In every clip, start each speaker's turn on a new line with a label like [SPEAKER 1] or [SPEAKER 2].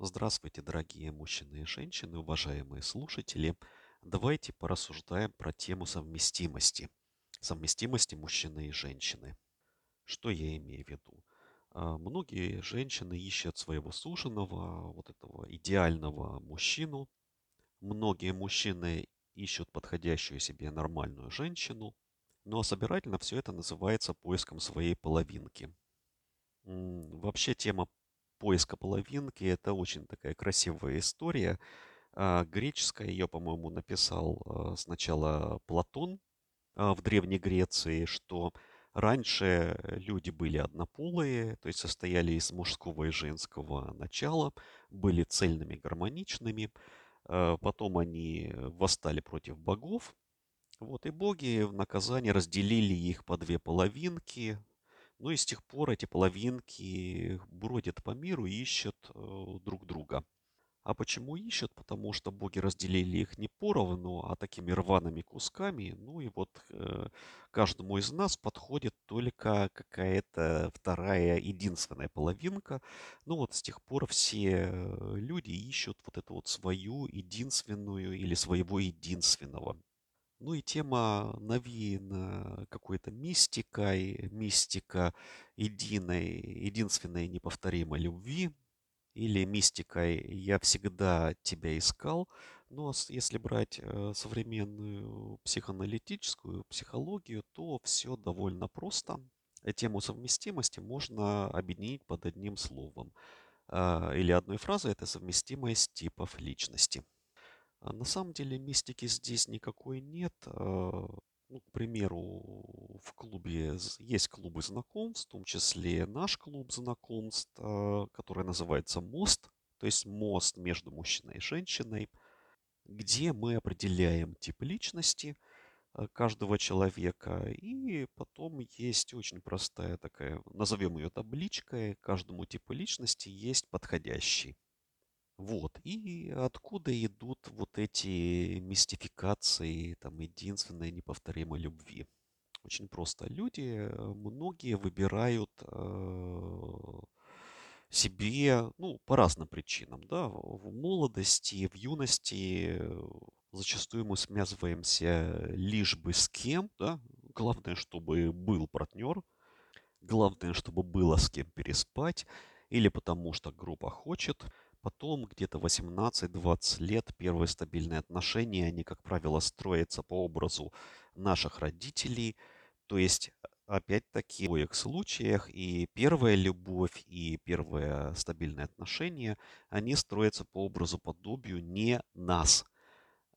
[SPEAKER 1] Здравствуйте, дорогие мужчины и женщины, уважаемые слушатели. Давайте порассуждаем про тему совместимости. Совместимости мужчины и женщины. Что я имею в виду? А, Многие женщины ищут своего суженого, вот этого идеального мужчину. Многие мужчины ищут подходящую себе нормальную женщину. Ну а собирательно все это называется поиском своей половинки. Вообще тема поиска половинки– это очень такая красивая история. А, Греческая ее, по-моему, написал а, сначала Платон а, в Древней Греции, что раньше люди были однополые, то есть состояли из мужского и женского начала, были цельными, гармоничными. Потом они восстали против богов, вот, и боги в наказание разделили их по две половинки, ну и с тех пор эти половинки бродят по миру и ищут э, друг друга. А почему ищут? Потому что боги разделили их не поровну, а такими рваными кусками. Ну и вот э, каждому из нас подходит только какая-то вторая, единственная половинка. Ну вот с тех пор все э, люди ищут вот эту вот свою единственную или своего единственного. Ну и тема навеяна какой-то мистикой, мистика единой, единственной неповторимой любви или мистикой «я всегда тебя искал». Но с- если брать э, современную психоаналитическую психологию, то все довольно просто. Э, Тему совместимости можно объединить под одним словом а, или одной фразой. Это совместимость типов личности. А на самом деле мистики здесь никакой нет. А, Ну, к примеру, в клубе есть клубы знакомств, в том числе наш клуб знакомств, а, который называется «Мост», то есть мост между мужчиной и женщиной, где мы определяем тип личности каждого человека. И потом есть очень простая такая, назовем ее табличкой, каждому типу личности есть подходящий. Вот. И откуда идут вот эти мистификации, там, единственной неповторимой любви? Очень просто. Люди, э, многие выбирают э, себе, ну, по разным причинам, да, в молодости, в юности э, зачастую мы связываемся лишь бы с кем, да, главное, чтобы был партнер, главное, чтобы было с кем переспать, или потому что группа хочет, Потом где-то 18-20 лет первые стабильные отношения, они, как правило, строятся по образу наших родителей. То есть, опять-таки, в обоих случаях и первая любовь, и первые стабильные отношения, они строятся по образу подобию не нас,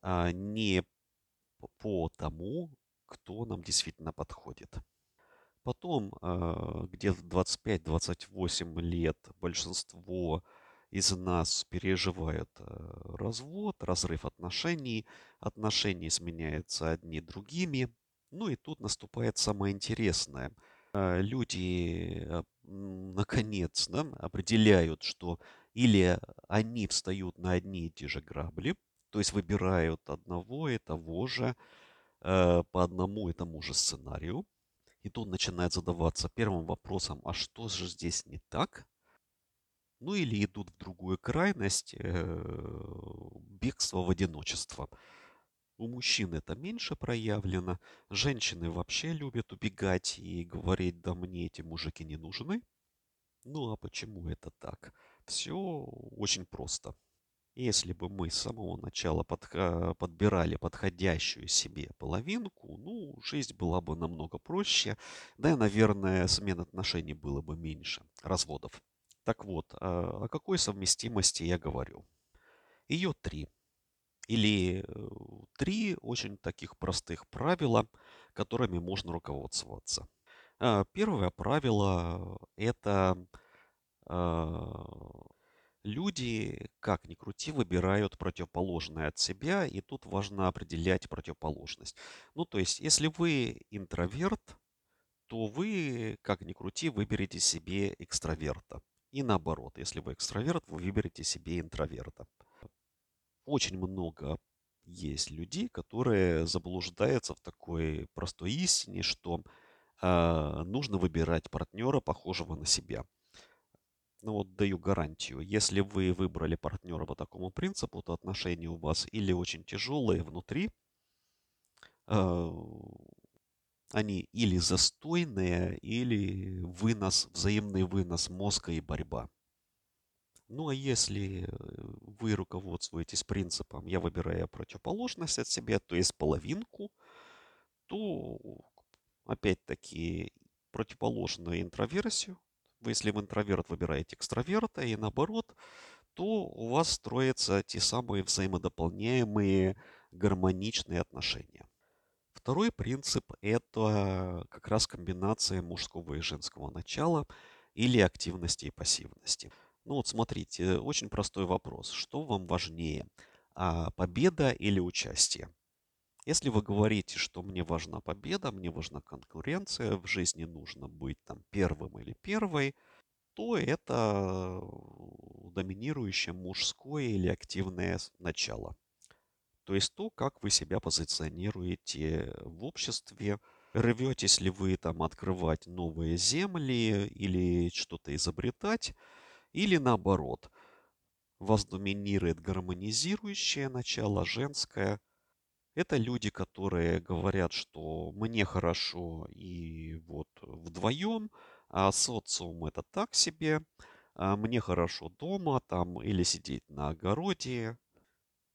[SPEAKER 1] а не по тому, кто нам действительно подходит. Потом, а, где в 25-28 лет большинство из нас переживают э, развод, разрыв отношений, отношения сменяются одни другими. Ну и тут наступает самое интересное. А, Люди, м, наконец, да, определяют, что или они встают на одни и те же грабли, то есть выбирают одного и того же э, по одному и тому же сценарию, и тут начинает задаваться первым вопросом, а что же здесь не так? Ну или идут в другую крайность, э, бегство в одиночество. У мужчин это меньше проявлено. Женщины вообще любят убегать и говорить, да мне эти мужики не нужны. Ну а почему это так? Все очень просто. Если бы мы с самого начала подха- подбирали подходящую себе половинку, ну, жизнь была бы намного проще, да и, наверное, смен отношений было бы меньше, разводов. Так вот, а, о какой совместимости я говорю? Ее три. Или э, три очень таких простых правила, которыми можно руководствоваться. А, Первое правило– это Люди, как ни крути, выбирают противоположное от себя, и тут важно определять противоположность. Ну, то есть, если вы интроверт, то вы, как ни крути, выберете себе экстраверта. И наоборот, если вы экстраверт, вы выберете себе интроверта. Очень много есть людей, которые заблуждаются в такой простой истине, что а, нужно выбирать партнера, похожего на себя. ну вот даю гарантию, если вы выбрали партнера по такому принципу, то отношения у вас или очень тяжелые внутри, э, они или застойные, или вынос, взаимный вынос мозга и борьба. Ну а если вы руководствуетесь принципом «я выбираю противоположность от себя», то есть половинку, то опять-таки противоположную интроверсию, вы если в интроверт выбираете экстраверта и наоборот, то у вас строятся те самые взаимодополняемые гармоничные отношения. Второй принцип – это как раз комбинация мужского и женского начала или активности и пассивности. Ну вот смотрите, очень простой вопрос. Что вам важнее, а, победа или участие? Если вы говорите, что мне важна победа, мне важна конкуренция, в жизни нужно быть там первым или первой, то это доминирующее мужское или активное начало. То есть то, как вы себя позиционируете в обществе, рветесь ли вы там открывать новые земли или что-то изобретать, или наоборот, вас доминирует гармонизирующее начало, женское. Это люди, которые говорят, что мне хорошо и вот вдвоем, а социум это так себе, а мне хорошо дома там или сидеть на огороде,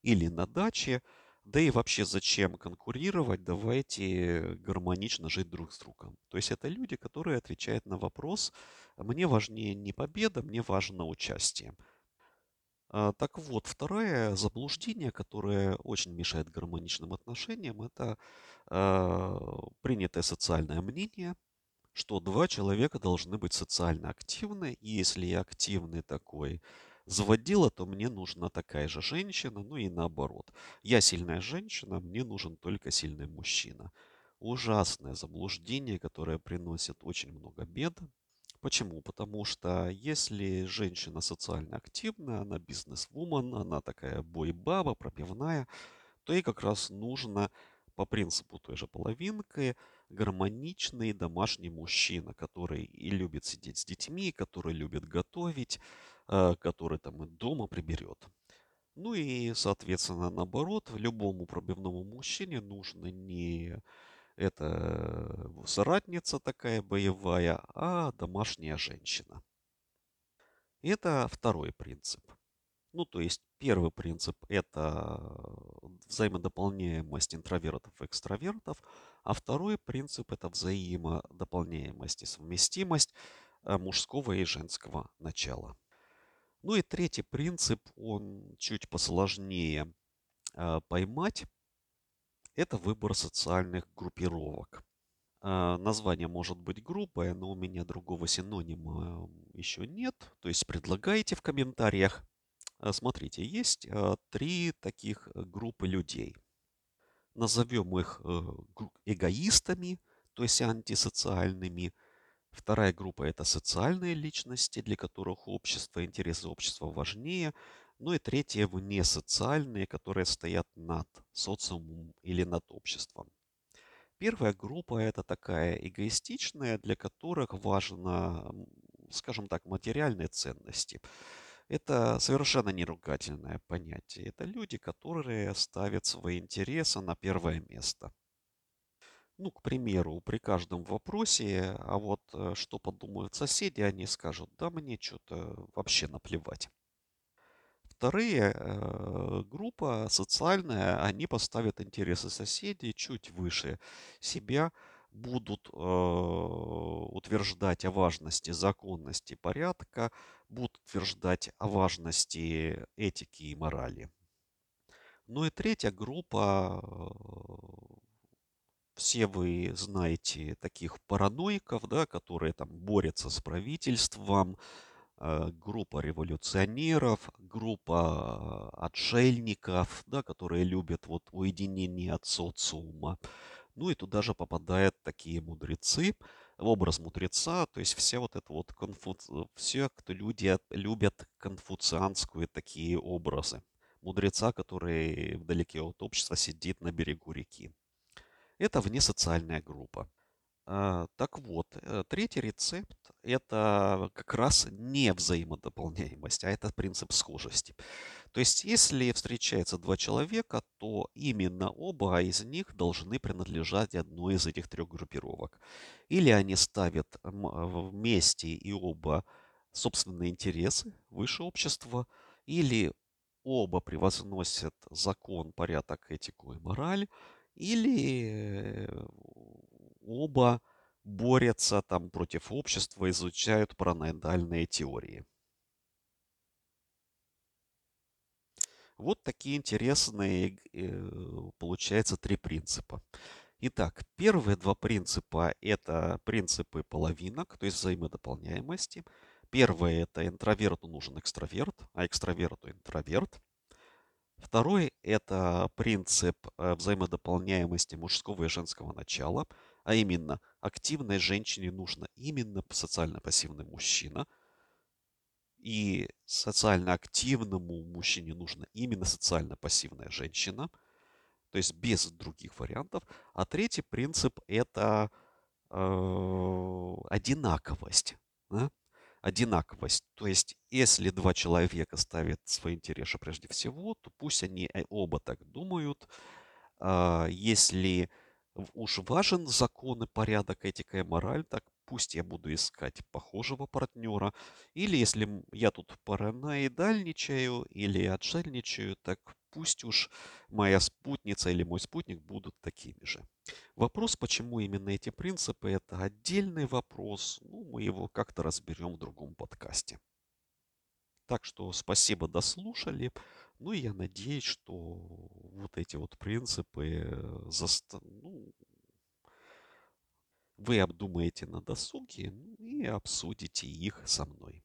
[SPEAKER 1] или на даче. Да и вообще зачем конкурировать, давайте гармонично жить друг с другом. То есть это люди, которые отвечают на вопрос, мне важнее не победа, мне важно участие. А, так вот, второе заблуждение, которое очень мешает гармоничным отношениям, это э, принятое социальное мнение, что два человека должны быть социально активны, и если я активный такой заводила, то мне нужна такая же женщина, ну и наоборот. Я сильная женщина, мне нужен только сильный мужчина. Ужасное заблуждение, которое приносит очень много бед, Почему? Потому что если женщина социально активная, она бизнес-вумен, она такая бой-баба, пробивная, то ей как раз нужно по принципу той же половинки гармоничный домашний мужчина, который и любит сидеть с детьми, который любит готовить, который там и дома приберет. Ну и, соответственно, наоборот, любому пробивному мужчине нужно не это соратница такая боевая, а домашняя женщина. Это второй принцип. Ну, то есть первый принцип – это взаимодополняемость интровертов и экстравертов, а второй принцип – это взаимодополняемость и совместимость э, мужского и женского начала. Ну и третий принцип, он чуть посложнее э, поймать, это выбор социальных группировок. А, название может быть грубое, но у меня другого синонима еще нет. То есть предлагайте в комментариях. А, смотрите, есть а, три таких группы людей. Назовем их э, эгоистами, то есть антисоциальными. Вторая группа – это социальные личности, для которых общество, интересы общества важнее. Ну и третье – вне социальные, которые стоят над социумом или над обществом. Первая группа – это такая эгоистичная, для которых важно, скажем так, материальные ценности. Это совершенно не ругательное понятие. Это люди, которые ставят свои интересы на первое место. Ну, к примеру, при каждом вопросе, а вот э, что подумают соседи, они скажут, да мне что-то вообще наплевать. Вторые, э, группа социальная, они поставят интересы соседей чуть выше себя, будут э, утверждать о важности законности порядка, будут утверждать о важности этики и морали. Ну и третья группа, все вы знаете таких параноиков, да, которые там борются с правительством, Э, группа революционеров, группа э, отшельников, да, которые любят вот уединение от социума. Ну и туда же попадают такие мудрецы, образ мудреца, то есть все вот это вот конфу... все, кто люди любят конфуцианскую такие образы. Мудреца, который вдалеке от общества сидит на берегу реки. Это внесоциальная группа. А, так вот, э, третий рецепт– это как раз не взаимодополняемость, а это принцип схожести. То есть, если встречаются два человека, то именно оба из них должны принадлежать одной из этих трех группировок. Или они ставят вместе и оба собственные интересы выше общества, или оба превозносят закон, порядок, этику и мораль, или э, оба борются там против общества, изучают параноидальные теории. Вот такие интересные, э, получается, три принципа. Итак, первые два принципа – это принципы половинок, то есть взаимодополняемости. Первое – это интроверту нужен экстраверт, а экстраверту интроверт. Второй – это принцип э, взаимодополняемости мужского и женского начала, а именно активной женщине нужно именно социально пассивный мужчина – и социально активному мужчине нужна именно социально пассивная женщина, то есть без других вариантов. А третий принцип – это э, одинаковость. Да? Одинаковость. То есть, если два человека ставят свои интересы прежде всего, то пусть они э, оба так думают. Э, если уж важен закон и порядок, этика и мораль, так пусть я буду искать похожего партнера. Или если я тут параноидальничаю или отшельничаю, так пусть уж моя спутница или мой спутник будут такими же. Вопрос, почему именно эти принципы, это отдельный вопрос. Ну, мы его как-то разберем в другом подкасте. Так что спасибо, дослушали. Ну и я надеюсь, что вот эти вот принципы э, заста... ну, вы обдумаете на досуге и обсудите их со мной.